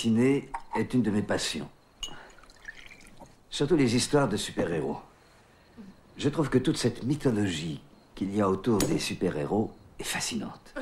Dessiner est une de mes passions. Surtout les histoires de super-héros. Je trouve que toute cette mythologie qu'il y a autour des super-héros est fascinante.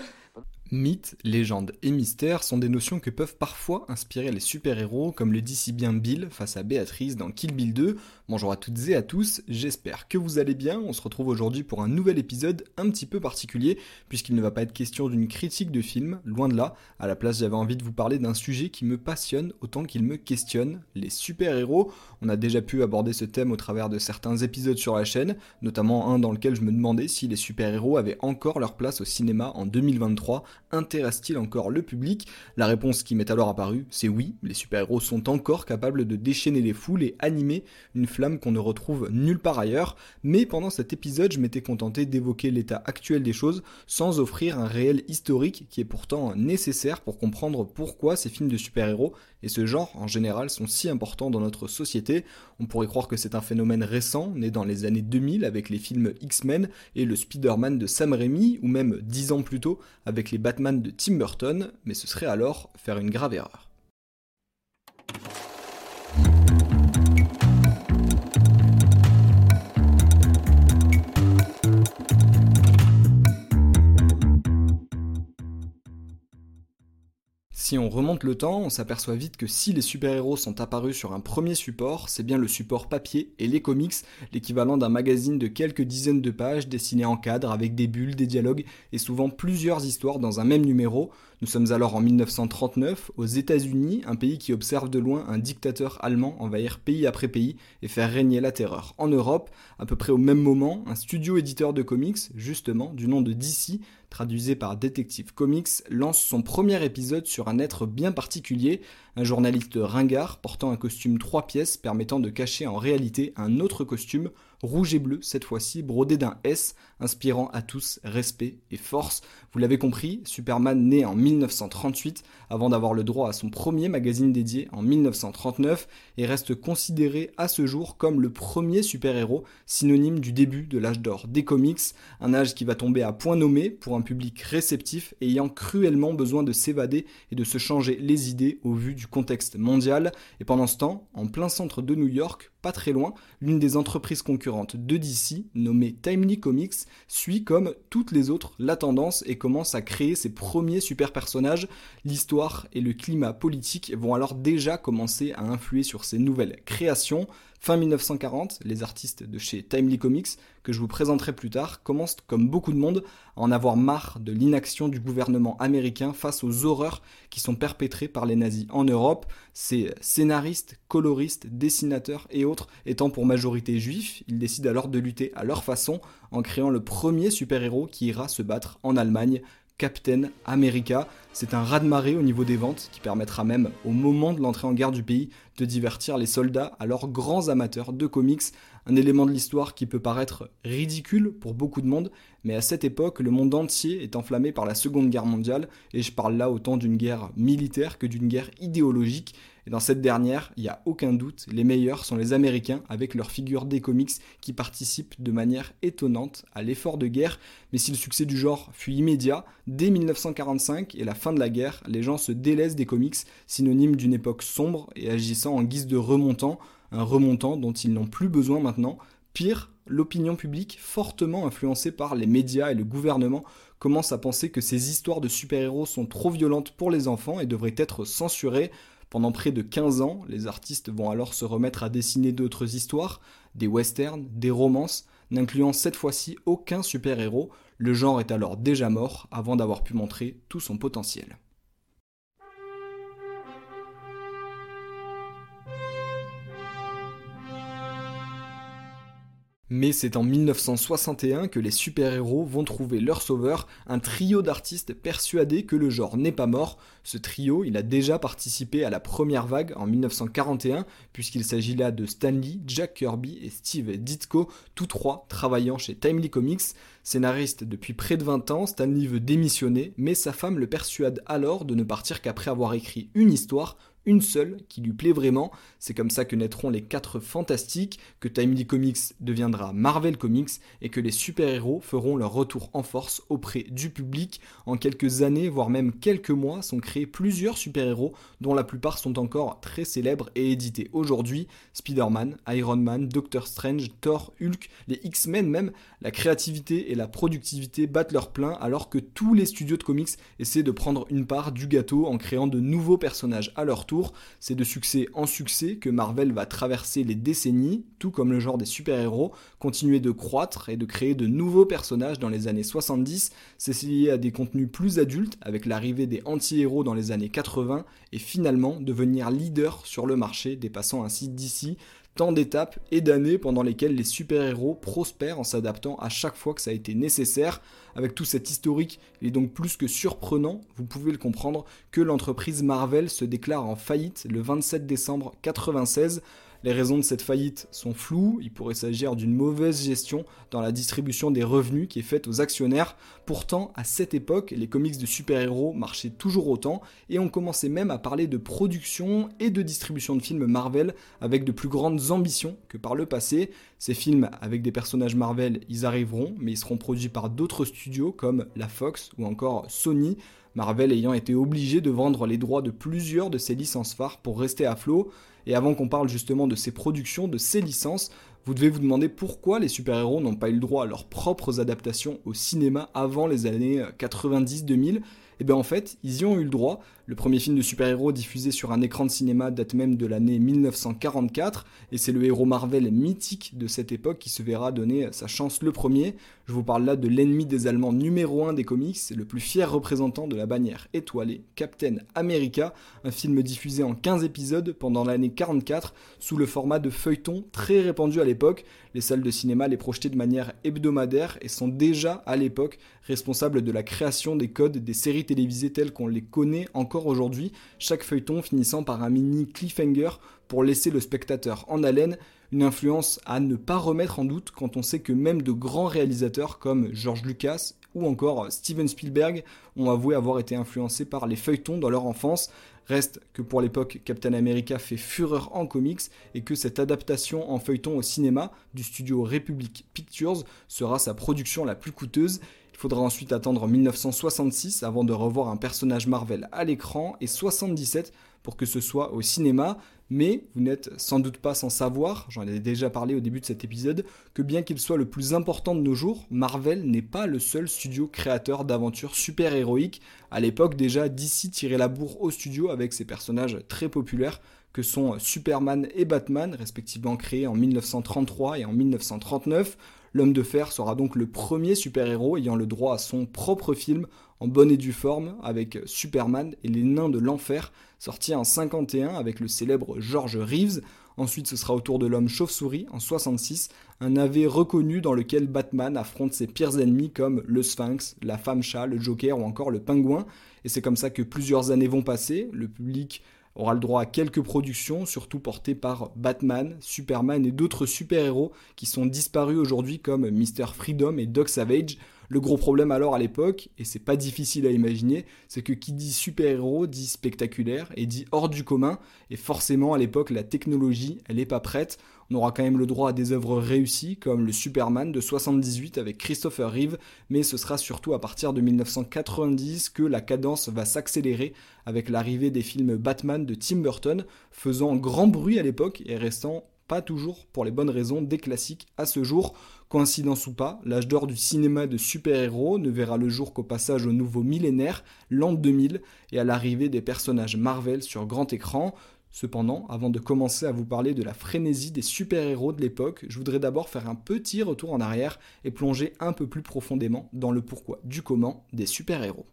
Mythes, légendes et mystères sont des notions que peuvent parfois inspirer les super-héros, comme le dit si bien Bill face à Béatrice dans Kill Bill 2. Bonjour à toutes et à tous, j'espère que vous allez bien. On se retrouve aujourd'hui pour un nouvel épisode un petit peu particulier, puisqu'il ne va pas être question d'une critique de film, loin de là. À la place, j'avais envie de vous parler d'un sujet qui me passionne autant qu'il me questionne, les super-héros. On a déjà pu aborder ce thème au travers de certains épisodes sur la chaîne, notamment un dans lequel je me demandais si les super-héros avaient encore leur place au cinéma en 2023 intéresse-t-il encore le public? La réponse qui m'est alors apparue, c'est oui, les super-héros sont encore capables de déchaîner les foules et animer une flamme qu'on ne retrouve nulle part ailleurs, mais pendant cet épisode, je m'étais contenté d'évoquer l'état actuel des choses sans offrir un réel historique qui est pourtant nécessaire pour comprendre pourquoi ces films de super-héros et ce genre en général sont si importants dans notre société. On pourrait croire que c'est un phénomène récent, né dans les années 2000 avec les films X-Men et le Spider-Man de Sam Raimi, ou même dix ans plus tôt avec les Batman de Tim Burton, mais ce serait alors faire une grave erreur. Si on remonte le temps, on s'aperçoit vite que si les super-héros sont apparus sur un premier support, c'est bien le support papier et les comics, l'équivalent d'un magazine de quelques dizaines de pages dessiné en cadre avec des bulles, des dialogues et souvent plusieurs histoires dans un même numéro. Nous sommes alors en 1939 aux États-Unis, un pays qui observe de loin un dictateur allemand envahir pays après pays et faire régner la terreur. En Europe, à peu près au même moment, un studio éditeur de comics, justement du nom de DC, traduisé par Detective Comics, lance son premier épisode sur un être bien particulier, un journaliste ringard portant un costume trois pièces permettant de cacher en réalité un autre costume, rouge et bleu cette fois-ci, brodé d'un S, inspirant à tous respect et force. Vous l'avez compris, Superman naît en 1938 avant d'avoir le droit à son premier magazine dédié en 1939 et reste considéré à ce jour comme le premier super-héros, synonyme du début de l'âge d'or des comics, un âge qui va tomber à point nommé pour un public réceptif ayant cruellement besoin de s'évader et de se changer les idées au vu du contexte mondial. Et pendant ce temps, en plein centre de New York, pas très loin, l'une des entreprises concurrentes de DC, nommée Timely Comics, suit comme toutes les autres la tendance et commence à créer ses premiers super personnages. L'histoire et le climat politique vont alors déjà commencer à influer sur ces nouvelles créations. Fin 1940, les artistes de chez Timely Comics, que je vous présenterai plus tard, commencent comme beaucoup de monde à en avoir marre de l'inaction du gouvernement américain face aux horreurs qui sont perpétrées par les nazis en Europe. Ces scénaristes, coloristes, dessinateurs et autres étant pour majorité juifs, ils décident alors de lutter à leur façon en créant le premier super-héros qui ira se battre en Allemagne Captain America. C'est un raz-de-marée au niveau des ventes qui permettra même, au moment de l'entrée en guerre du pays, de divertir les soldats alors grands amateurs de comics. Un élément de l'histoire qui peut paraître ridicule pour beaucoup de monde, mais à cette époque, le monde entier est enflammé par la Seconde Guerre mondiale, et je parle là autant d'une guerre militaire que d'une guerre idéologique. Et dans cette dernière, il n'y a aucun doute, les meilleurs sont les Américains avec leurs figures des comics qui participent de manière étonnante à l'effort de guerre. Mais si le succès du genre fut immédiat, dès 1945 et la fin de la guerre, les gens se délaissent des comics, synonyme d'une époque sombre et agissant en guise de remontant, un remontant dont ils n'ont plus besoin maintenant. Pire, l'opinion publique, fortement influencée par les médias et le gouvernement, commence à penser que ces histoires de super-héros sont trop violentes pour les enfants et devraient être censurées. Pendant près de 15 ans, les artistes vont alors se remettre à dessiner d'autres histoires, des westerns, des romances, n'incluant cette fois-ci aucun super-héros. Le genre est alors déjà mort avant d'avoir pu montrer tout son potentiel. Mais c'est en 1961 que les super-héros vont trouver leur sauveur, un trio d'artistes persuadés que le genre n'est pas mort. Ce trio, il a déjà participé à la première vague en 1941, puisqu'il s'agit là de Stanley, Jack Kirby et Steve Ditko, tous trois travaillant chez Timely Comics. Scénariste depuis près de 20 ans, Stanley veut démissionner, mais sa femme le persuade alors de ne partir qu'après avoir écrit une histoire, une seule qui lui plaît vraiment. C'est comme ça que naîtront les 4 fantastiques, que Timely Comics deviendra Marvel Comics et que les super-héros feront leur retour en force auprès du public. En quelques années, voire même quelques mois, sont créés plusieurs super-héros dont la plupart sont encore très célèbres et édités aujourd'hui. Spider-Man, Iron Man, Doctor Strange, Thor, Hulk, les X-Men même, la créativité et la productivité battent leur plein alors que tous les studios de comics essaient de prendre une part du gâteau en créant de nouveaux personnages à leur tour. C'est de succès en succès que Marvel va traverser les décennies, tout comme le genre des super-héros, continuer de croître et de créer de nouveaux personnages dans les années 70, s'essayer à des contenus plus adultes avec l'arrivée des anti-héros dans les années 80 et finalement devenir leader sur le marché, dépassant ainsi DC tant d'étapes et d'années pendant lesquelles les super-héros prospèrent en s'adaptant à chaque fois que ça a été nécessaire. Avec tout cet historique, il est donc plus que surprenant, vous pouvez le comprendre, que l'entreprise Marvel se déclare en faillite le 27 décembre 1996 les raisons de cette faillite sont floues, il pourrait s'agir d'une mauvaise gestion dans la distribution des revenus qui est faite aux actionnaires. Pourtant, à cette époque, les comics de super-héros marchaient toujours autant et on commençait même à parler de production et de distribution de films Marvel avec de plus grandes ambitions que par le passé. Ces films avec des personnages Marvel, ils arriveront, mais ils seront produits par d'autres studios comme la Fox ou encore Sony. Marvel ayant été obligé de vendre les droits de plusieurs de ses licences phares pour rester à flot. Et avant qu'on parle justement de ces productions, de ces licences, vous devez vous demander pourquoi les super-héros n'ont pas eu le droit à leurs propres adaptations au cinéma avant les années 90-2000 et bien en fait, ils y ont eu le droit. Le premier film de super-héros diffusé sur un écran de cinéma date même de l'année 1944, et c'est le héros Marvel mythique de cette époque qui se verra donner sa chance le premier. Je vous parle là de l'ennemi des Allemands numéro 1 des comics, le plus fier représentant de la bannière étoilée, Captain America, un film diffusé en 15 épisodes pendant l'année 44 sous le format de feuilleton très répandu à l'époque. Les salles de cinéma les projetaient de manière hebdomadaire et sont déjà à l'époque responsables de la création des codes des séries télévisées telles qu'on les connaît encore aujourd'hui, chaque feuilleton finissant par un mini cliffhanger pour laisser le spectateur en haleine, une influence à ne pas remettre en doute quand on sait que même de grands réalisateurs comme George Lucas ou encore Steven Spielberg ont avoué avoir été influencés par les feuilletons dans leur enfance. Reste que pour l'époque, Captain America fait fureur en comics et que cette adaptation en feuilleton au cinéma du studio Republic Pictures sera sa production la plus coûteuse il faudra ensuite attendre 1966 avant de revoir un personnage Marvel à l'écran et 77 pour que ce soit au cinéma. Mais vous n'êtes sans doute pas sans savoir, j'en ai déjà parlé au début de cet épisode, que bien qu'il soit le plus important de nos jours, Marvel n'est pas le seul studio créateur d'aventures super-héroïques. À l'époque déjà, DC tirait la bourre au studio avec ses personnages très populaires que sont Superman et Batman, respectivement créés en 1933 et en 1939. L'homme de fer sera donc le premier super-héros ayant le droit à son propre film en bonne et due forme avec Superman et les nains de l'enfer, sorti en 51 avec le célèbre George Reeves. Ensuite, ce sera au tour de l'homme chauve-souris en 66, un AV reconnu dans lequel Batman affronte ses pires ennemis comme le Sphinx, la femme chat, le Joker ou encore le pingouin. Et c'est comme ça que plusieurs années vont passer, le public aura le droit à quelques productions, surtout portées par Batman, Superman et d'autres super-héros qui sont disparus aujourd'hui comme Mr. Freedom et Doc Savage. Le gros problème alors à l'époque, et c'est pas difficile à imaginer, c'est que qui dit super-héros dit spectaculaire et dit hors du commun, et forcément à l'époque la technologie elle est pas prête. On aura quand même le droit à des œuvres réussies comme le Superman de 78 avec Christopher Reeve, mais ce sera surtout à partir de 1990 que la cadence va s'accélérer avec l'arrivée des films Batman de Tim Burton, faisant grand bruit à l'époque et restant pas toujours pour les bonnes raisons des classiques à ce jour. Coïncidence ou pas, l'âge d'or du cinéma de super-héros ne verra le jour qu'au passage au nouveau millénaire, l'an 2000, et à l'arrivée des personnages Marvel sur grand écran. Cependant, avant de commencer à vous parler de la frénésie des super-héros de l'époque, je voudrais d'abord faire un petit retour en arrière et plonger un peu plus profondément dans le pourquoi du comment des super-héros.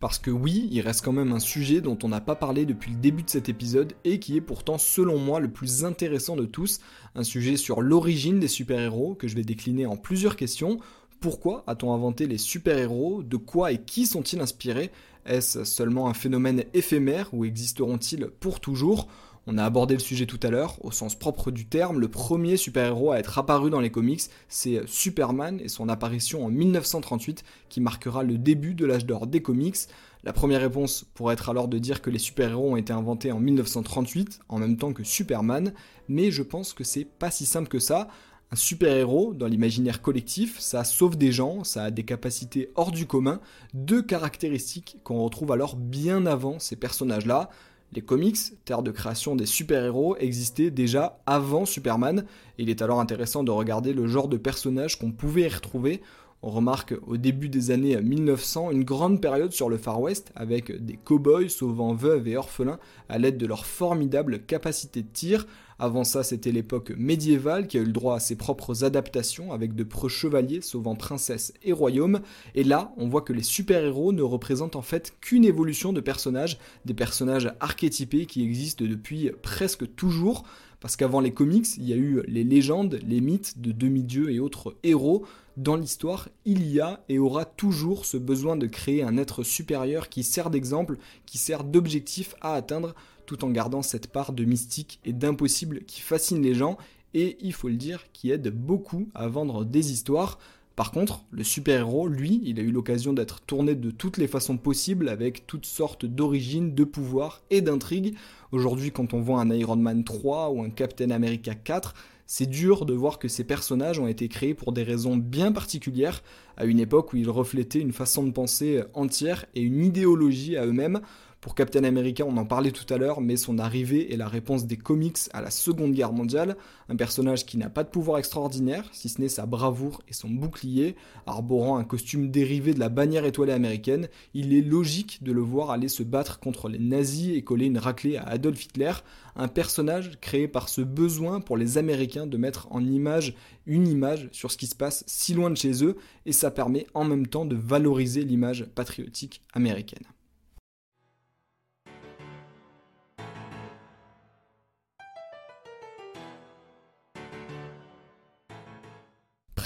Parce que oui, il reste quand même un sujet dont on n'a pas parlé depuis le début de cet épisode et qui est pourtant selon moi le plus intéressant de tous, un sujet sur l'origine des super-héros que je vais décliner en plusieurs questions. Pourquoi a-t-on inventé les super-héros? De quoi et qui sont-ils inspirés? Est-ce seulement un phénomène éphémère ou existeront-ils pour toujours? On a abordé le sujet tout à l'heure, au sens propre du terme, le premier super-héros à être apparu dans les comics, c'est Superman et son apparition en 1938 qui marquera le début de l'âge d'or des comics. La première réponse pourrait être alors de dire que les super-héros ont été inventés en 1938, en même temps que Superman, mais je pense que c'est pas si simple que ça. Un super-héros, dans l'imaginaire collectif, ça sauve des gens, ça a des capacités hors du commun, deux caractéristiques qu'on retrouve alors bien avant ces personnages-là. Les comics, terre de création des super-héros, existaient déjà avant Superman, il est alors intéressant de regarder le genre de personnages qu'on pouvait y retrouver. On remarque au début des années 1900 une grande période sur le Far West avec des cow-boys sauvant veuves et orphelins à l'aide de leur formidable capacité de tir. Avant ça, c'était l'époque médiévale qui a eu le droit à ses propres adaptations avec de preux chevaliers sauvant princesses et royaumes. Et là, on voit que les super-héros ne représentent en fait qu'une évolution de personnages, des personnages archétypés qui existent depuis presque toujours. Parce qu'avant les comics, il y a eu les légendes, les mythes de demi-dieux et autres héros dans l'histoire, il y a et aura toujours ce besoin de créer un être supérieur qui sert d'exemple, qui sert d'objectif à atteindre, tout en gardant cette part de mystique et d'impossible qui fascine les gens et, il faut le dire, qui aide beaucoup à vendre des histoires. Par contre, le super-héros, lui, il a eu l'occasion d'être tourné de toutes les façons possibles avec toutes sortes d'origines, de pouvoirs et d'intrigues. Aujourd'hui, quand on voit un Iron Man 3 ou un Captain America 4, c'est dur de voir que ces personnages ont été créés pour des raisons bien particulières, à une époque où ils reflétaient une façon de penser entière et une idéologie à eux-mêmes. Pour Captain America, on en parlait tout à l'heure, mais son arrivée est la réponse des comics à la Seconde Guerre mondiale. Un personnage qui n'a pas de pouvoir extraordinaire, si ce n'est sa bravoure et son bouclier. Arborant un costume dérivé de la bannière étoilée américaine, il est logique de le voir aller se battre contre les nazis et coller une raclée à Adolf Hitler. Un personnage créé par ce besoin pour les Américains de mettre en image une image sur ce qui se passe si loin de chez eux, et ça permet en même temps de valoriser l'image patriotique américaine.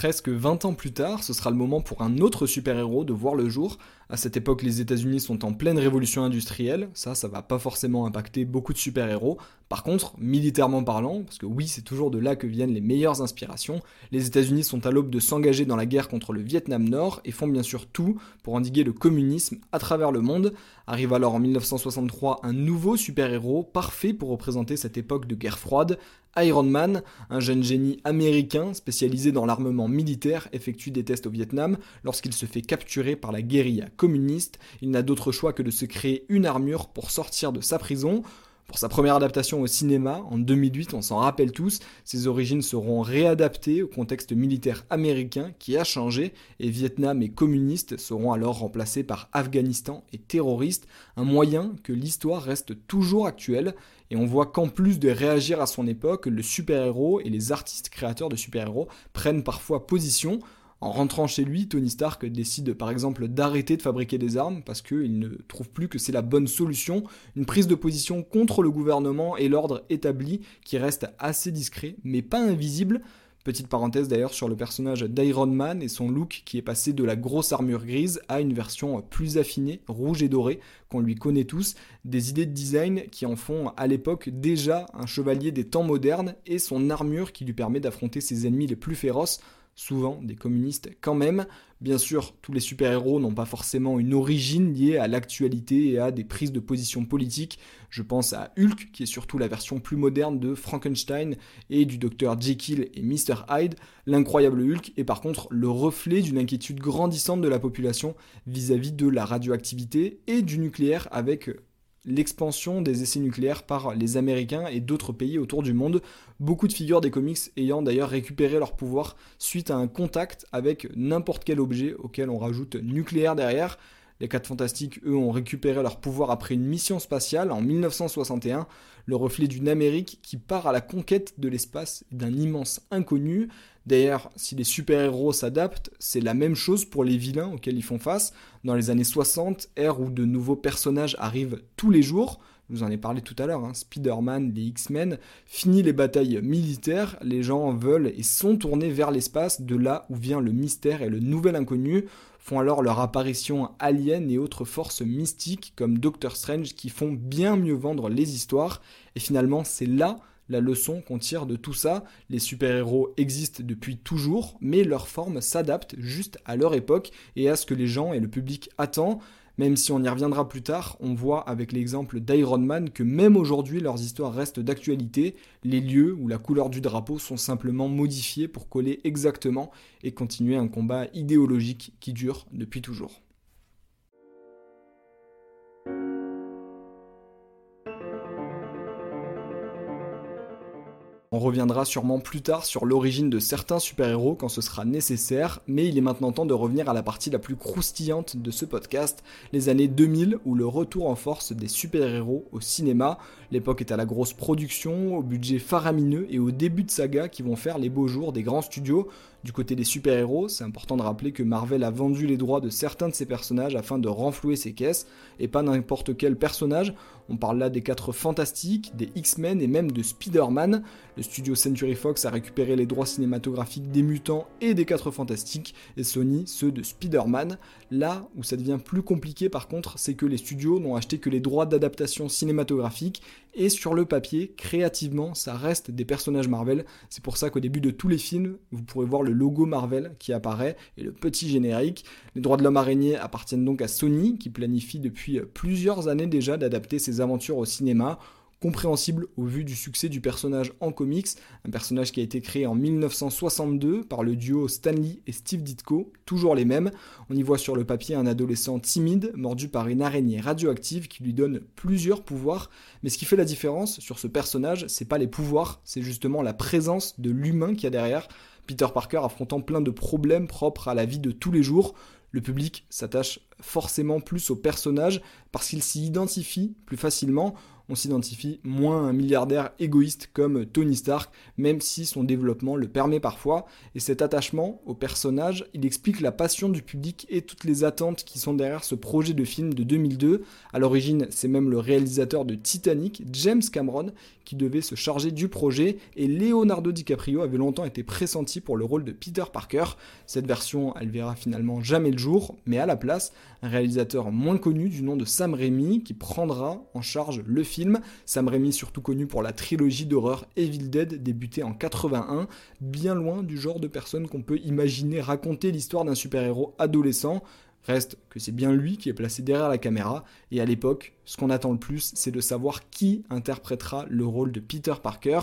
Presque 20 ans plus tard, ce sera le moment pour un autre super-héros de voir le jour. À cette époque, les États-Unis sont en pleine révolution industrielle, ça, ça va pas forcément impacter beaucoup de super-héros. Par contre, militairement parlant, parce que oui, c'est toujours de là que viennent les meilleures inspirations, les États-Unis sont à l'aube de s'engager dans la guerre contre le Vietnam Nord et font bien sûr tout pour endiguer le communisme à travers le monde. Arrive alors en 1963 un nouveau super-héros parfait pour représenter cette époque de guerre froide, Iron Man, un jeune génie américain spécialisé dans l'armement militaire, effectue des tests au Vietnam. Lorsqu'il se fait capturer par la guérilla communiste, il n'a d'autre choix que de se créer une armure pour sortir de sa prison. Pour sa première adaptation au cinéma, en 2008, on s'en rappelle tous, ses origines seront réadaptées au contexte militaire américain qui a changé, et Vietnam et communistes seront alors remplacés par Afghanistan et terroristes, un moyen que l'histoire reste toujours actuelle, et on voit qu'en plus de réagir à son époque, le super-héros et les artistes créateurs de super-héros prennent parfois position. En rentrant chez lui, Tony Stark décide par exemple d'arrêter de fabriquer des armes parce qu'il ne trouve plus que c'est la bonne solution, une prise de position contre le gouvernement et l'ordre établi qui reste assez discret mais pas invisible. Petite parenthèse d'ailleurs sur le personnage d'Iron Man et son look qui est passé de la grosse armure grise à une version plus affinée, rouge et dorée, qu'on lui connaît tous, des idées de design qui en font à l'époque déjà un chevalier des temps modernes et son armure qui lui permet d'affronter ses ennemis les plus féroces souvent des communistes quand même. Bien sûr, tous les super-héros n'ont pas forcément une origine liée à l'actualité et à des prises de position politiques. Je pense à Hulk, qui est surtout la version plus moderne de Frankenstein et du docteur Jekyll et Mr. Hyde. L'incroyable Hulk est par contre le reflet d'une inquiétude grandissante de la population vis-à-vis -vis de la radioactivité et du nucléaire avec l'expansion des essais nucléaires par les Américains et d'autres pays autour du monde, beaucoup de figures des comics ayant d'ailleurs récupéré leur pouvoir suite à un contact avec n'importe quel objet auquel on rajoute nucléaire derrière. Les 4 Fantastiques, eux, ont récupéré leur pouvoir après une mission spatiale en 1961, le reflet d'une Amérique qui part à la conquête de l'espace d'un immense inconnu. D'ailleurs, si les super-héros s'adaptent, c'est la même chose pour les vilains auxquels ils font face. Dans les années 60, ère où de nouveaux personnages arrivent tous les jours, je vous en ai parlé tout à l'heure, hein, Spider-Man, les X-Men, fini les batailles militaires, les gens veulent et sont tournés vers l'espace, de là où vient le mystère et le nouvel inconnu. Font alors leur apparition aliens et autres forces mystiques comme Doctor Strange qui font bien mieux vendre les histoires. Et finalement, c'est là la leçon qu'on tire de tout ça. Les super-héros existent depuis toujours, mais leur forme s'adapte juste à leur époque et à ce que les gens et le public attendent. Même si on y reviendra plus tard, on voit avec l'exemple d'Iron Man que même aujourd'hui leurs histoires restent d'actualité, les lieux ou la couleur du drapeau sont simplement modifiés pour coller exactement et continuer un combat idéologique qui dure depuis toujours. On reviendra sûrement plus tard sur l'origine de certains super-héros quand ce sera nécessaire, mais il est maintenant temps de revenir à la partie la plus croustillante de ce podcast, les années 2000 où le retour en force des super-héros au cinéma. L'époque est à la grosse production, au budget faramineux et au début de saga qui vont faire les beaux jours des grands studios. Du côté des super-héros, c'est important de rappeler que Marvel a vendu les droits de certains de ses personnages afin de renflouer ses caisses, et pas n'importe quel personnage. On parle là des 4 Fantastiques, des X-Men et même de Spider-Man. Le studio Century Fox a récupéré les droits cinématographiques des Mutants et des 4 Fantastiques, et Sony ceux de Spider-Man. Là où ça devient plus compliqué par contre, c'est que les studios n'ont acheté que les droits d'adaptation cinématographique, et sur le papier, créativement, ça reste des personnages Marvel. C'est pour ça qu'au début de tous les films, vous pourrez voir le logo Marvel qui apparaît et le petit générique. Les droits de l'homme araignée appartiennent donc à Sony, qui planifie depuis plusieurs années déjà d'adapter ses aventures au cinéma compréhensible au vu du succès du personnage en comics, un personnage qui a été créé en 1962 par le duo Stanley et Steve Ditko, toujours les mêmes. On y voit sur le papier un adolescent timide, mordu par une araignée radioactive qui lui donne plusieurs pouvoirs, mais ce qui fait la différence sur ce personnage, c'est pas les pouvoirs, c'est justement la présence de l'humain qu'il y a derrière. Peter Parker affrontant plein de problèmes propres à la vie de tous les jours, le public s'attache forcément plus au personnage parce qu'il s'y identifie plus facilement on s'identifie moins à un milliardaire égoïste comme Tony Stark, même si son développement le permet parfois. Et cet attachement au personnage, il explique la passion du public et toutes les attentes qui sont derrière ce projet de film de 2002. À l'origine, c'est même le réalisateur de Titanic, James Cameron, qui devait se charger du projet, et Leonardo DiCaprio avait longtemps été pressenti pour le rôle de Peter Parker. Cette version, elle verra finalement jamais le jour, mais à la place, un réalisateur moins connu du nom de Sam Raimi qui prendra en charge le film. Sam Raimi surtout connu pour la trilogie d'horreur Evil Dead débutée en 81, bien loin du genre de personne qu'on peut imaginer raconter l'histoire d'un super-héros adolescent. Reste que c'est bien lui qui est placé derrière la caméra, et à l'époque, ce qu'on attend le plus, c'est de savoir qui interprétera le rôle de Peter Parker.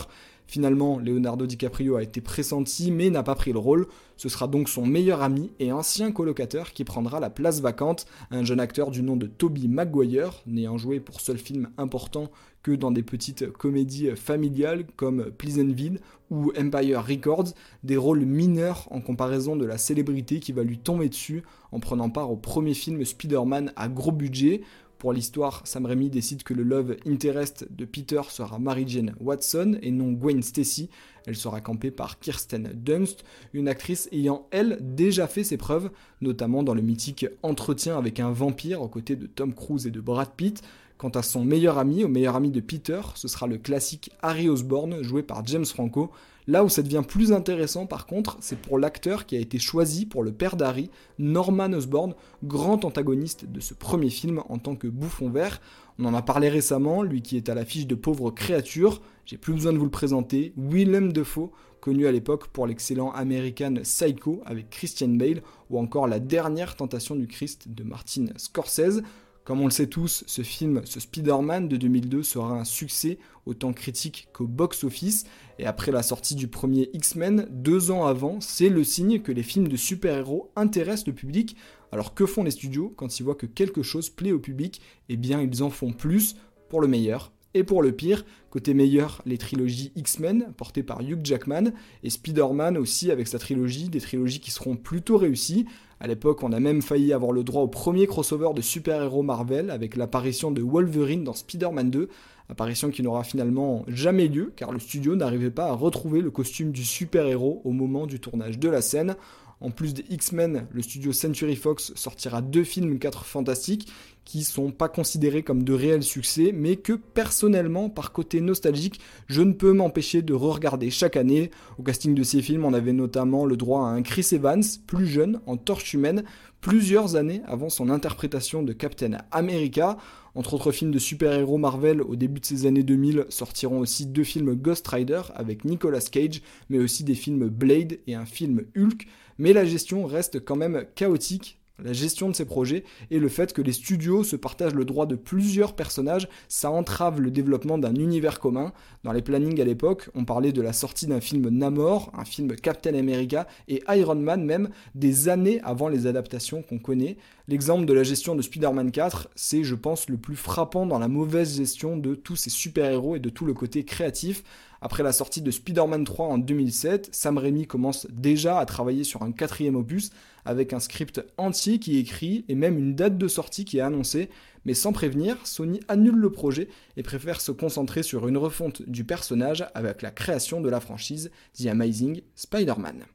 Finalement, Leonardo DiCaprio a été pressenti mais n'a pas pris le rôle. Ce sera donc son meilleur ami et ancien colocataire qui prendra la place vacante, un jeune acteur du nom de Toby Maguire, n'ayant joué pour seul film important que dans des petites comédies familiales comme Pleasantville ou Empire Records, des rôles mineurs en comparaison de la célébrité qui va lui tomber dessus en prenant part au premier film Spider-Man à gros budget pour l'histoire, Sam Raimi décide que le love interest de Peter sera Mary Jane Watson et non Gwen Stacy. Elle sera campée par Kirsten Dunst, une actrice ayant elle déjà fait ses preuves, notamment dans le mythique Entretien avec un vampire aux côtés de Tom Cruise et de Brad Pitt. Quant à son meilleur ami, au meilleur ami de Peter, ce sera le classique Harry Osborn joué par James Franco. Là où ça devient plus intéressant par contre, c'est pour l'acteur qui a été choisi pour le père d'Harry, Norman Osborn, grand antagoniste de ce premier film en tant que bouffon vert. On en a parlé récemment, lui qui est à l'affiche de Pauvres créatures, j'ai plus besoin de vous le présenter, Willem Dafoe, connu à l'époque pour l'excellent American Psycho avec Christian Bale, ou encore La dernière tentation du Christ de Martin Scorsese. Comme on le sait tous, ce film, ce Spider-Man de 2002 sera un succès autant critique qu'au box-office. Et après la sortie du premier X-Men, deux ans avant, c'est le signe que les films de super-héros intéressent le public. Alors que font les studios quand ils voient que quelque chose plaît au public? Eh bien, ils en font plus pour le meilleur et pour le pire. Côté meilleur, les trilogies X-Men, portées par Hugh Jackman, et Spider-Man aussi avec sa trilogie, des trilogies qui seront plutôt réussies. À l'époque, on a même failli avoir le droit au premier crossover de super-héros Marvel avec l'apparition de Wolverine dans Spider-Man 2, apparition qui n'aura finalement jamais lieu car le studio n'arrivait pas à retrouver le costume du super-héros au moment du tournage de la scène. En plus des X-Men, le studio Century Fox sortira deux films 4 fantastiques qui sont pas considérés comme de réels succès, mais que personnellement, par côté nostalgique, je ne peux m'empêcher de re-regarder chaque année. Au casting de ces films, on avait notamment le droit à un Chris Evans, plus jeune, en torche humaine, plusieurs années avant son interprétation de Captain America. Entre autres films de super-héros Marvel au début de ces années 2000 sortiront aussi deux films Ghost Rider avec Nicolas Cage, mais aussi des films Blade et un film Hulk. Mais la gestion reste quand même chaotique la gestion de ces projets et le fait que les studios se partagent le droit de plusieurs personnages, ça entrave le développement d'un univers commun. Dans les plannings à l'époque, on parlait de la sortie d'un film Namor, un film Captain America et Iron Man même, des années avant les adaptations qu'on connaît. L'exemple de la gestion de Spider-Man 4, c'est je pense le plus frappant dans la mauvaise gestion de tous ces super-héros et de tout le côté créatif. Après la sortie de Spider-Man 3 en 2007, Sam Raimi commence déjà à travailler sur un quatrième opus avec un script entier qui est écrit et même une date de sortie qui est annoncée. Mais sans prévenir, Sony annule le projet et préfère se concentrer sur une refonte du personnage avec la création de la franchise The Amazing Spider-Man.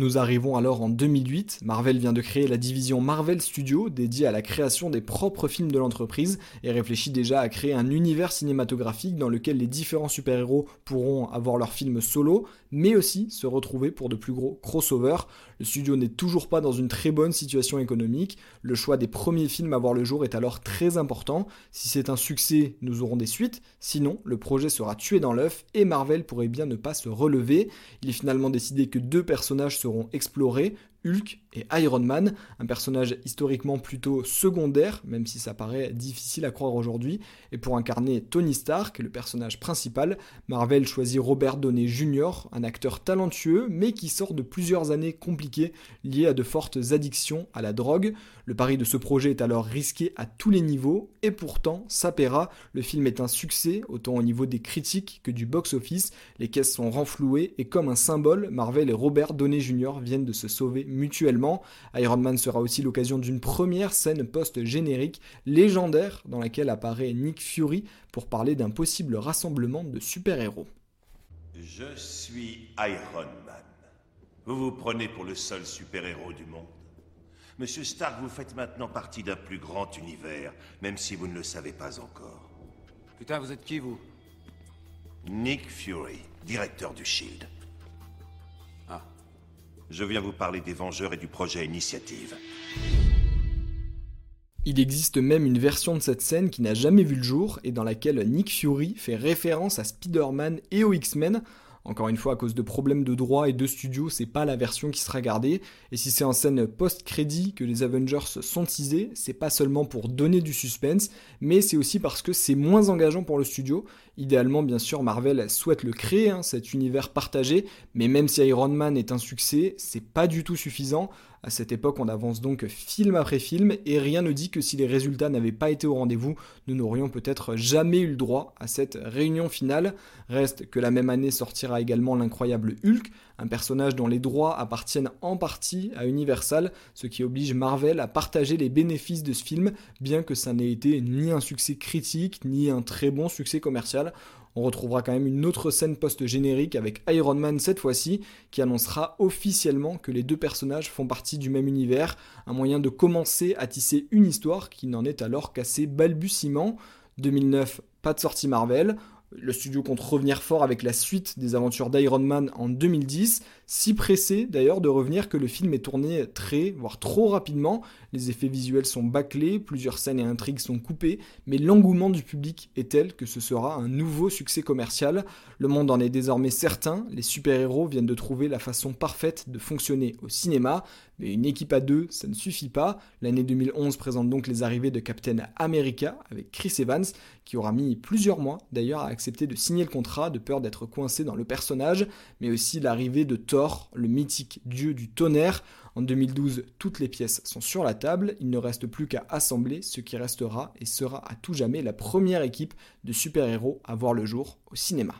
Nous arrivons alors en 2008. Marvel vient de créer la division Marvel Studios dédiée à la création des propres films de l'entreprise et réfléchit déjà à créer un univers cinématographique dans lequel les différents super-héros pourront avoir leurs films solo, mais aussi se retrouver pour de plus gros crossovers. Le studio n'est toujours pas dans une très bonne situation économique. Le choix des premiers films à voir le jour est alors très important. Si c'est un succès, nous aurons des suites. Sinon, le projet sera tué dans l'œuf et Marvel pourrait bien ne pas se relever. Il est finalement décidé que deux personnages seront explorés, Hulk et Iron Man, un personnage historiquement plutôt secondaire, même si ça paraît difficile à croire aujourd'hui, et pour incarner Tony Stark, le personnage principal, Marvel choisit Robert Downey Jr., un acteur talentueux, mais qui sort de plusieurs années compliquées liées à de fortes addictions à la drogue. Le pari de ce projet est alors risqué à tous les niveaux, et pourtant, ça paiera, le film est un succès, autant au niveau des critiques que du box-office, les caisses sont renflouées, et comme un symbole, Marvel et Robert Downey Jr. viennent de se sauver mutuellement. Iron Man sera aussi l'occasion d'une première scène post-générique légendaire dans laquelle apparaît Nick Fury pour parler d'un possible rassemblement de super-héros. Je suis Iron Man. Vous vous prenez pour le seul super-héros du monde. Monsieur Stark, vous faites maintenant partie d'un plus grand univers, même si vous ne le savez pas encore. Putain, vous êtes qui, vous? Nick Fury, directeur du Shield. Je viens vous parler des Vengeurs et du projet Initiative. Il existe même une version de cette scène qui n'a jamais vu le jour et dans laquelle Nick Fury fait référence à Spider-Man et aux X-Men encore une fois, à cause de problèmes de droit et de studio, c'est pas la version qui sera gardée. Et si c'est en scène post-crédit que les Avengers sont teasés, c'est pas seulement pour donner du suspense, mais c'est aussi parce que c'est moins engageant pour le studio. Idéalement, bien sûr, Marvel souhaite le créer, hein, cet univers partagé, mais même si Iron Man est un succès, c'est pas du tout suffisant. À cette époque, on avance donc film après film, et rien ne dit que si les résultats n'avaient pas été au rendez-vous, nous n'aurions peut-être jamais eu le droit à cette réunion finale. Reste que la même année sortira également l'incroyable Hulk, un personnage dont les droits appartiennent en partie à Universal, ce qui oblige Marvel à partager les bénéfices de ce film, bien que ça n'ait été ni un succès critique, ni un très bon succès commercial. On retrouvera quand même une autre scène post-générique avec Iron Man cette fois-ci, qui annoncera officiellement que les deux personnages font partie du même univers, un moyen de commencer à tisser une histoire qui n'en est alors qu'à ses balbutiements. 2009, pas de sortie Marvel. Le studio compte revenir fort avec la suite des aventures d'Iron Man en 2010, si pressé d'ailleurs de revenir que le film est tourné très, voire trop rapidement. Les effets visuels sont bâclés, plusieurs scènes et intrigues sont coupées, mais l'engouement du public est tel que ce sera un nouveau succès commercial. Le monde en est désormais certain, les super-héros viennent de trouver la façon parfaite de fonctionner au cinéma, mais une équipe à deux, ça ne suffit pas. L'année 2011 présente donc les arrivées de Captain America avec Chris Evans, qui aura mis plusieurs mois d'ailleurs à accepter de signer le contrat de peur d'être coincé dans le personnage, mais aussi l'arrivée de Thor le mythique dieu du tonnerre. En 2012, toutes les pièces sont sur la table, il ne reste plus qu'à assembler ce qui restera et sera à tout jamais la première équipe de super-héros à voir le jour au cinéma.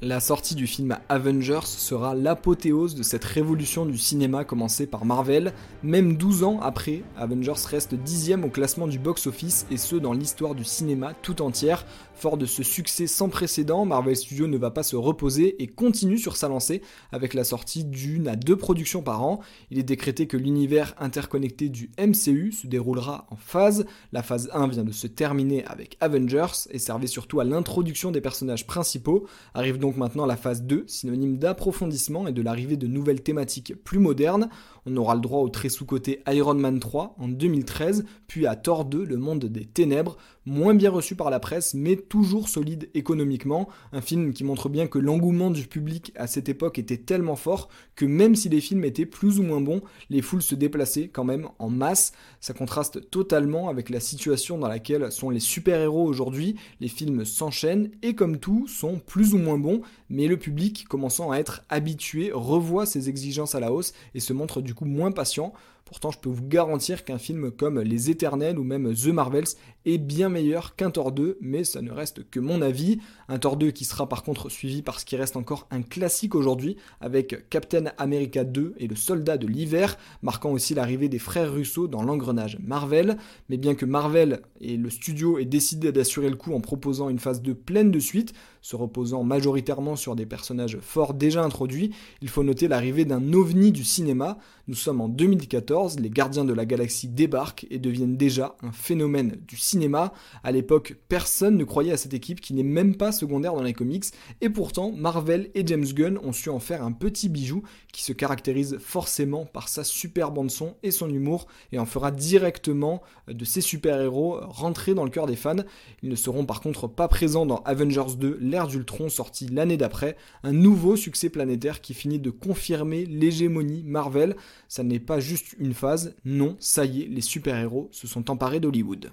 La sortie du film Avengers sera l'apothéose de cette révolution du cinéma commencée par Marvel. Même 12 ans après, Avengers reste dixième au classement du box-office et ce dans l'histoire du cinéma tout entière. Fort de ce succès sans précédent, Marvel Studios ne va pas se reposer et continue sur sa lancée avec la sortie d'une à deux productions par an. Il est décrété que l'univers interconnecté du MCU se déroulera en phase. La phase 1 vient de se terminer avec Avengers et servait surtout à l'introduction des personnages principaux. Arrive donc maintenant la phase 2, synonyme d'approfondissement et de l'arrivée de nouvelles thématiques plus modernes. On aura le droit au très sous-côté Iron Man 3 en 2013, puis à Thor 2, le monde des ténèbres, moins bien reçu par la presse, mais toujours solide économiquement. Un film qui montre bien que l'engouement du public à cette époque était tellement fort que même si les films étaient plus ou moins bons, les foules se déplaçaient quand même en masse. Ça contraste totalement avec la situation dans laquelle sont les super-héros aujourd'hui. Les films s'enchaînent et comme tout, sont plus ou moins bons, mais le public, commençant à être habitué, revoit ses exigences à la hausse et se montre du moins patient. Pourtant, je peux vous garantir qu'un film comme Les Éternels ou même The Marvels est bien meilleur qu'un Thor 2, mais ça ne reste que mon avis. Un Thor 2 qui sera par contre suivi par ce qui reste encore un classique aujourd'hui, avec Captain America 2 et le Soldat de l'hiver, marquant aussi l'arrivée des frères Russo dans l'engrenage Marvel. Mais bien que Marvel et le studio aient décidé d'assurer le coup en proposant une phase 2 pleine de suite, se reposant majoritairement sur des personnages forts déjà introduits, il faut noter l'arrivée d'un ovni du cinéma. Nous sommes en 2014, les Gardiens de la Galaxie débarquent et deviennent déjà un phénomène du cinéma. À l'époque, personne ne croyait à cette équipe qui n'est même pas secondaire dans les comics, et pourtant Marvel et James Gunn ont su en faire un petit bijou qui se caractérise forcément par sa super bande son et son humour, et en fera directement de ces super-héros rentrer dans le cœur des fans. Ils ne seront par contre pas présents dans Avengers 2, d'Ultron sorti l'année d'après, un nouveau succès planétaire qui finit de confirmer l'hégémonie Marvel. Ça n'est pas juste une phase, non, ça y est, les super-héros se sont emparés d'Hollywood.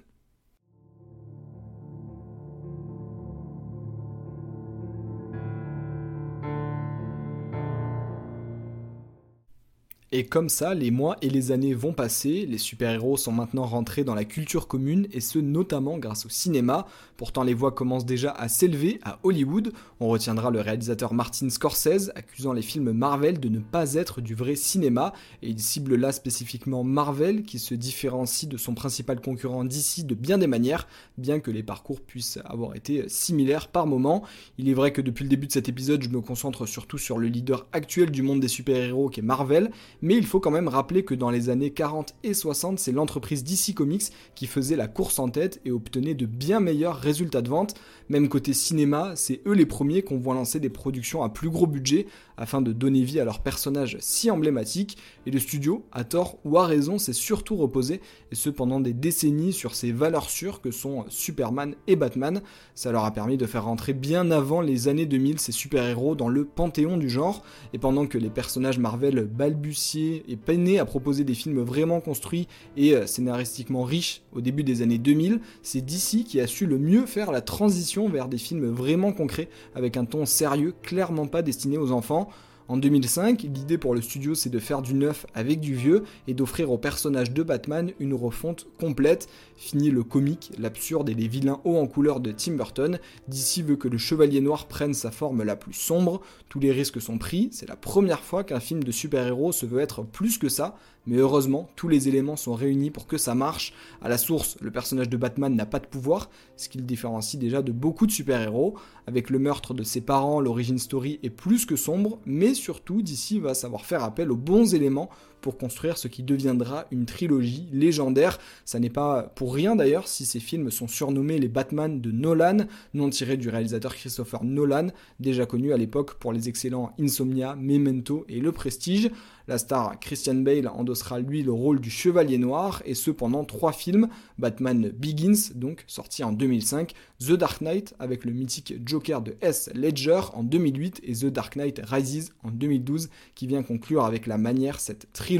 Et comme ça, les mois et les années vont passer, les super-héros sont maintenant rentrés dans la culture commune, et ce notamment grâce au cinéma. Pourtant, les voix commencent déjà à s'élever à Hollywood. On retiendra le réalisateur Martin Scorsese, accusant les films Marvel de ne pas être du vrai cinéma, et il cible là spécifiquement Marvel, qui se différencie de son principal concurrent d'ici de bien des manières, bien que les parcours puissent avoir été similaires par moments. Il est vrai que depuis le début de cet épisode, je me concentre surtout sur le leader actuel du monde des super-héros qui est Marvel, mais il faut quand même rappeler que dans les années 40 et 60, c'est l'entreprise DC Comics qui faisait la course en tête et obtenait de bien meilleurs résultats de vente. Même côté cinéma, c'est eux les premiers qu'on voit lancer des productions à plus gros budget afin de donner vie à leurs personnages si emblématiques. Et le studio, à tort ou à raison, s'est surtout reposé, et ce pendant des décennies, sur ces valeurs sûres que sont Superman et Batman. Ça leur a permis de faire rentrer bien avant les années 2000 ces super-héros dans le panthéon du genre, et pendant que les personnages Marvel balbutient et peiné à proposer des films vraiment construits et euh, scénaristiquement riches au début des années 2000, c'est DC qui a su le mieux faire la transition vers des films vraiment concrets avec un ton sérieux clairement pas destiné aux enfants. En 2005, l'idée pour le studio c'est de faire du neuf avec du vieux et d'offrir au personnage de Batman une refonte complète. Fini le comique, l'absurde et les vilains hauts en couleur de Tim Burton. DC veut que le Chevalier Noir prenne sa forme la plus sombre. Tous les risques sont pris. C'est la première fois qu'un film de super-héros se veut être plus que ça. Mais heureusement, tous les éléments sont réunis pour que ça marche. À la source, le personnage de Batman n'a pas de pouvoir, ce qui le différencie déjà de beaucoup de super-héros. Avec le meurtre de ses parents, l'origine story est plus que sombre, mais surtout, DC va savoir faire appel aux bons éléments pour construire ce qui deviendra une trilogie légendaire. Ça n'est pas pour rien d'ailleurs si ces films sont surnommés les Batman de Nolan, nom tiré du réalisateur Christopher Nolan, déjà connu à l'époque pour les excellents Insomnia, Memento et Le Prestige. La star Christian Bale endossera lui le rôle du Chevalier Noir, et ce pendant trois films, Batman Begins, donc sorti en 2005, The Dark Knight avec le mythique Joker de S. Ledger en 2008 et The Dark Knight Rises en 2012, qui vient conclure avec la manière cette trilogie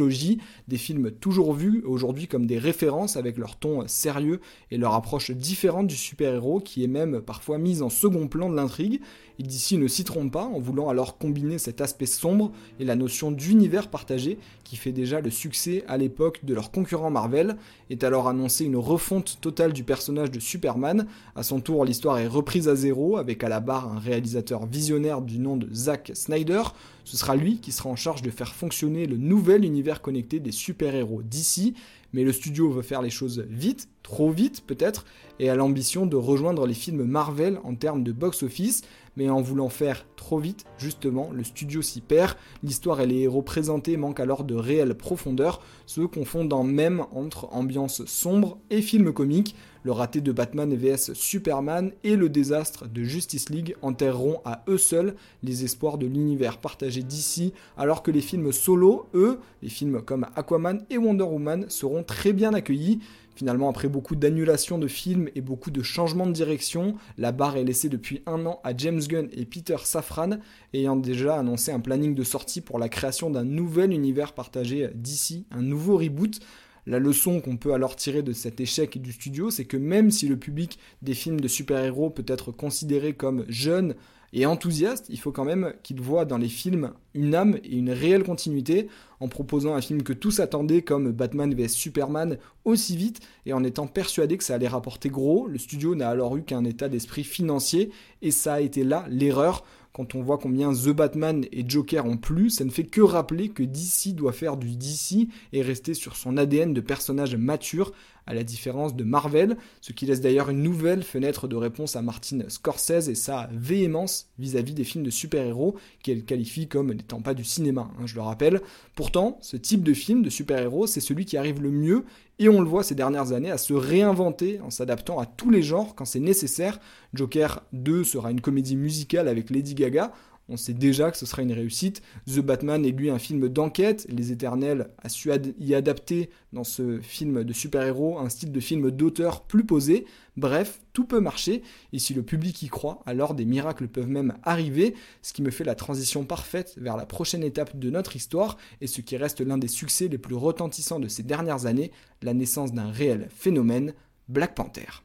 des films toujours vus aujourd'hui comme des références avec leur ton sérieux et leur approche différente du super-héros qui est même parfois mise en second plan de l'intrigue. Et d'ici ne s'y trompe pas en voulant alors combiner cet aspect sombre et la notion d'univers partagé qui fait déjà le succès à l'époque de leur concurrent Marvel, est alors annoncé une refonte totale du personnage de Superman. À son tour, l'histoire est reprise à zéro avec à la barre un réalisateur visionnaire du nom de Zack Snyder. Ce sera lui qui sera en charge de faire fonctionner le nouvel univers connecté des super-héros d'ici, mais le studio veut faire les choses vite, trop vite peut-être, et a l'ambition de rejoindre les films Marvel en termes de box-office, mais en voulant faire trop vite, justement, le studio s'y perd, l'histoire et les héros présentés manquent alors de réelle profondeur, se confondant même entre ambiance sombre et film comique. Le raté de Batman vs Superman et le désastre de Justice League enterreront à eux seuls les espoirs de l'univers partagé d'ici, alors que les films solo, eux, les films comme Aquaman et Wonder Woman, seront très bien accueillis. Finalement, après beaucoup d'annulations de films et beaucoup de changements de direction, la barre est laissée depuis un an à James Gunn et Peter Safran, ayant déjà annoncé un planning de sortie pour la création d'un nouvel univers partagé d'ici, un nouveau reboot. La leçon qu'on peut alors tirer de cet échec du studio, c'est que même si le public des films de super-héros peut être considéré comme jeune, et enthousiaste, il faut quand même qu'il voit dans les films une âme et une réelle continuité, en proposant un film que tous attendaient comme Batman vs Superman aussi vite, et en étant persuadé que ça allait rapporter gros, le studio n'a alors eu qu'un état d'esprit financier, et ça a été là l'erreur. Quand on voit combien The Batman et Joker ont plu, ça ne fait que rappeler que DC doit faire du DC et rester sur son ADN de personnage mature, à la différence de Marvel, ce qui laisse d'ailleurs une nouvelle fenêtre de réponse à Martin Scorsese et sa véhémence vis-à-vis des films de super-héros qu'elle qualifie comme n'étant pas du cinéma, hein, je le rappelle. Pourtant, ce type de film de super-héros, c'est celui qui arrive le mieux et on le voit ces dernières années à se réinventer en s'adaptant à tous les genres quand c'est nécessaire. Joker 2 sera une comédie musicale avec Lady Gaga. On sait déjà que ce sera une réussite. The Batman est lui un film d'enquête. Les Éternels a su y adapter dans ce film de super-héros un style de film d'auteur plus posé. Bref, tout peut marcher. Et si le public y croit, alors des miracles peuvent même arriver. Ce qui me fait la transition parfaite vers la prochaine étape de notre histoire et ce qui reste l'un des succès les plus retentissants de ces dernières années, la naissance d'un réel phénomène, Black Panther.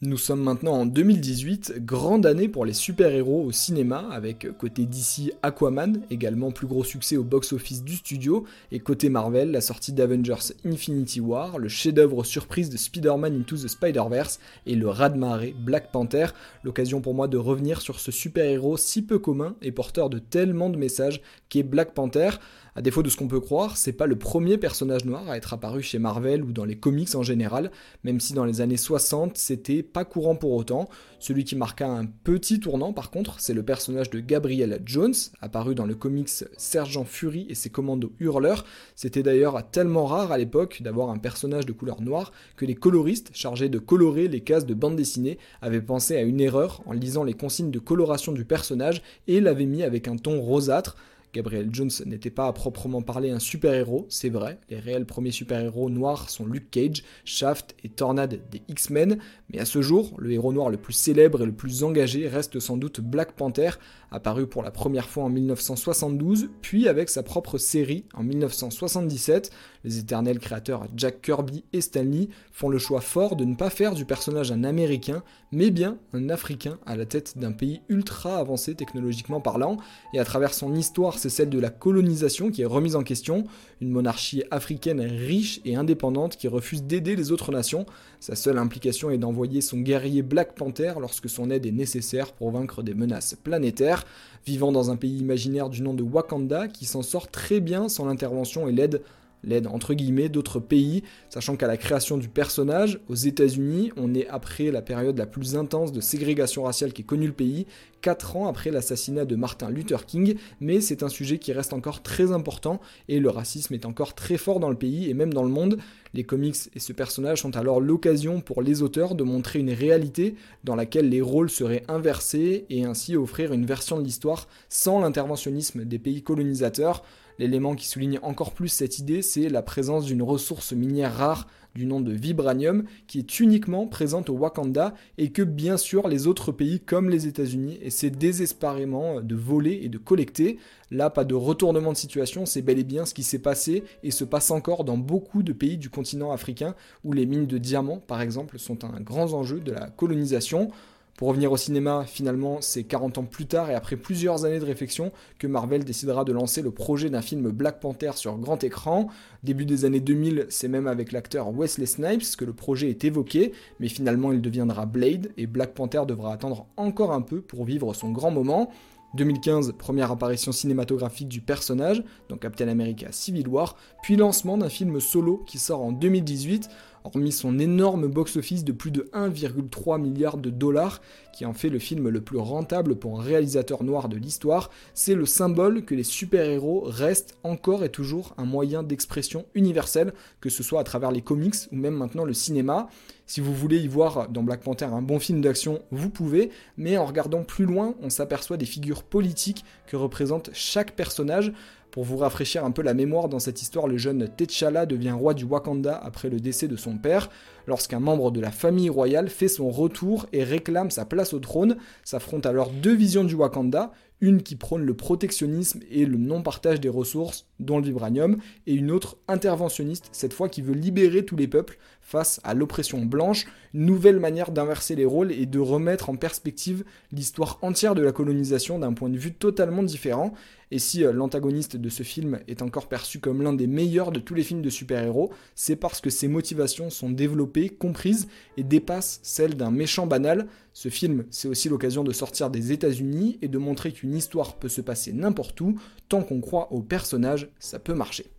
Nous sommes maintenant en 2018, grande année pour les super-héros au cinéma, avec côté DC Aquaman, également plus gros succès au box-office du studio, et côté Marvel, la sortie d'Avengers Infinity War, le chef-d'œuvre surprise de Spider-Man Into the Spider-Verse et le raz-de-marée Black Panther, l'occasion pour moi de revenir sur ce super-héros si peu commun et porteur de tellement de messages qu'est Black Panther. À défaut de ce qu'on peut croire, c'est pas le premier personnage noir à être apparu chez Marvel ou dans les comics en général, même si dans les années 60 c'était pas courant pour autant. Celui qui marqua un petit tournant par contre, c'est le personnage de Gabriel Jones, apparu dans le comics Sergent Fury et ses commandos hurleurs. C'était d'ailleurs tellement rare à l'époque d'avoir un personnage de couleur noire que les coloristes chargés de colorer les cases de bande dessinée avaient pensé à une erreur en lisant les consignes de coloration du personnage et l'avaient mis avec un ton rosâtre. Gabriel Jones n'était pas à proprement parler un super-héros, c'est vrai, les réels premiers super-héros noirs sont Luke Cage, Shaft et Tornade des X-Men, mais à ce jour, le héros noir le plus célèbre et le plus engagé reste sans doute Black Panther, apparu pour la première fois en 1972, puis avec sa propre série en 1977. Les éternels créateurs Jack Kirby et Stanley font le choix fort de ne pas faire du personnage un Américain, mais bien un Africain à la tête d'un pays ultra avancé technologiquement parlant, et à travers son histoire, c'est celle de la colonisation qui est remise en question, une monarchie africaine riche et indépendante qui refuse d'aider les autres nations. Sa seule implication est d'envoyer son guerrier Black Panther lorsque son aide est nécessaire pour vaincre des menaces planétaires, vivant dans un pays imaginaire du nom de Wakanda qui s'en sort très bien sans l'intervention et l'aide l'aide entre guillemets d'autres pays, sachant qu'à la création du personnage, aux États-Unis, on est après la période la plus intense de ségrégation raciale qui connu le pays, 4 ans après l'assassinat de Martin Luther King, mais c'est un sujet qui reste encore très important et le racisme est encore très fort dans le pays et même dans le monde. Les comics et ce personnage sont alors l'occasion pour les auteurs de montrer une réalité dans laquelle les rôles seraient inversés et ainsi offrir une version de l'histoire sans l'interventionnisme des pays colonisateurs L'élément qui souligne encore plus cette idée, c'est la présence d'une ressource minière rare du nom de vibranium qui est uniquement présente au Wakanda et que bien sûr les autres pays comme les États-Unis essaient désespérément de voler et de collecter. Là, pas de retournement de situation, c'est bel et bien ce qui s'est passé et se passe encore dans beaucoup de pays du continent africain où les mines de diamants, par exemple, sont un grand enjeu de la colonisation. Pour revenir au cinéma, finalement, c'est 40 ans plus tard et après plusieurs années de réflexion que Marvel décidera de lancer le projet d'un film Black Panther sur grand écran. Début des années 2000, c'est même avec l'acteur Wesley Snipes que le projet est évoqué, mais finalement il deviendra Blade et Black Panther devra attendre encore un peu pour vivre son grand moment. 2015, première apparition cinématographique du personnage, dans Captain America Civil War, puis lancement d'un film solo qui sort en 2018 hormis son énorme box-office de plus de 1,3 milliard de dollars, qui en fait le film le plus rentable pour un réalisateur noir de l'histoire, c'est le symbole que les super-héros restent encore et toujours un moyen d'expression universel, que ce soit à travers les comics ou même maintenant le cinéma. Si vous voulez y voir dans Black Panther un bon film d'action, vous pouvez, mais en regardant plus loin, on s'aperçoit des figures politiques que représente chaque personnage, pour vous rafraîchir un peu la mémoire dans cette histoire, le jeune T'Challa devient roi du Wakanda après le décès de son père. Lorsqu'un membre de la famille royale fait son retour et réclame sa place au trône, s'affrontent alors deux visions du Wakanda, une qui prône le protectionnisme et le non-partage des ressources, dont le vibranium, et une autre interventionniste, cette fois qui veut libérer tous les peuples face à l'oppression blanche, nouvelle manière d'inverser les rôles et de remettre en perspective l'histoire entière de la colonisation d'un point de vue totalement différent. Et si euh, l'antagoniste de ce film est encore perçu comme l'un des meilleurs de tous les films de super-héros, c'est parce que ses motivations sont développées, comprises et dépassent celles d'un méchant banal. Ce film, c'est aussi l'occasion de sortir des États-Unis et de montrer qu'une histoire peut se passer n'importe où, tant qu'on croit au personnage, ça peut marcher.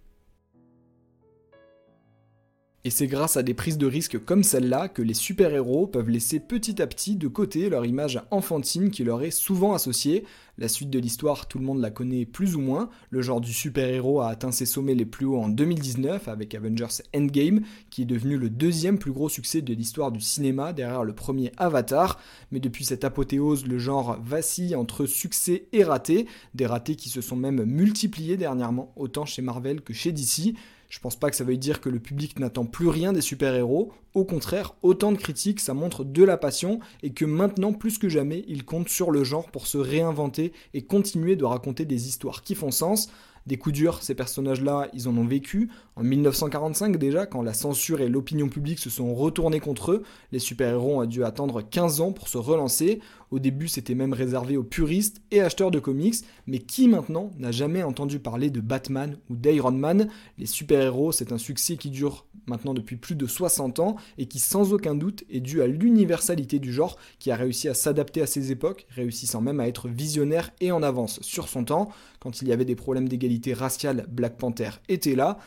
Et c'est grâce à des prises de risques comme celle-là que les super-héros peuvent laisser petit à petit de côté leur image enfantine qui leur est souvent associée. La suite de l'histoire, tout le monde la connaît plus ou moins. Le genre du super-héros a atteint ses sommets les plus hauts en 2019 avec Avengers Endgame, qui est devenu le deuxième plus gros succès de l'histoire du cinéma derrière le premier Avatar. Mais depuis cette apothéose, le genre vacille entre succès et ratés, des ratés qui se sont même multipliés dernièrement, autant chez Marvel que chez DC. Je pense pas que ça veuille dire que le public n'attend plus rien des super-héros. Au contraire, autant de critiques, ça montre de la passion et que maintenant, plus que jamais, ils comptent sur le genre pour se réinventer et continuer de raconter des histoires qui font sens. Des coups durs, ces personnages-là, ils en ont vécu. En 1945 déjà, quand la censure et l'opinion publique se sont retournés contre eux, les super-héros ont dû attendre 15 ans pour se relancer. Au début, c'était même réservé aux puristes et acheteurs de comics, mais qui maintenant n'a jamais entendu parler de Batman ou d'Iron Man? Les super-héros, c'est un succès qui dure maintenant depuis plus de 60 ans et qui sans aucun doute est dû à l'universalité du genre qui a réussi à s'adapter à ses époques, réussissant même à être visionnaire et en avance sur son temps. Quand il y avait des problèmes d'égalité raciale, Black Panther était là,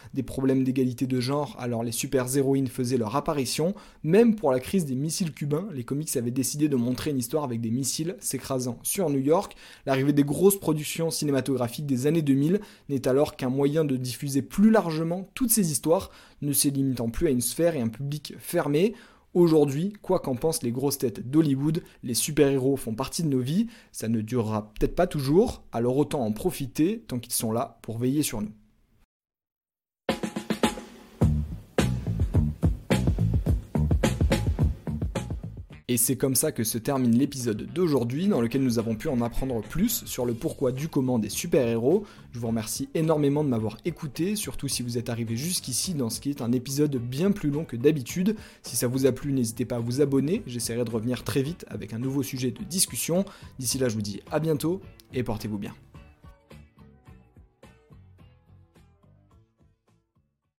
d'égalité de genre, alors les super-héroïnes faisaient leur apparition. Même pour la crise des missiles cubains, les comics avaient décidé de montrer une histoire avec des missiles s'écrasant sur New York. L'arrivée des grosses productions cinématographiques des années 2000 n'est alors qu'un moyen de diffuser plus largement toutes ces histoires, ne se limitant plus à une sphère et un public fermé. Aujourd'hui, quoi qu'en pensent les grosses têtes d'Hollywood, les super-héros font partie de nos vies, ça ne durera peut-être pas toujours, alors autant en profiter tant qu'ils sont là pour veiller sur nous. Et c'est comme ça que se termine l'épisode d'aujourd'hui, dans lequel nous avons pu en apprendre plus sur le pourquoi du comment des super-héros. Je vous remercie énormément de m'avoir écouté, surtout si vous êtes arrivé jusqu'ici dans ce qui est un épisode bien plus long que d'habitude. Si ça vous a plu, n'hésitez pas à vous abonner, j'essaierai de revenir très vite avec un nouveau sujet de discussion. D'ici là, je vous dis à bientôt et portez-vous bien.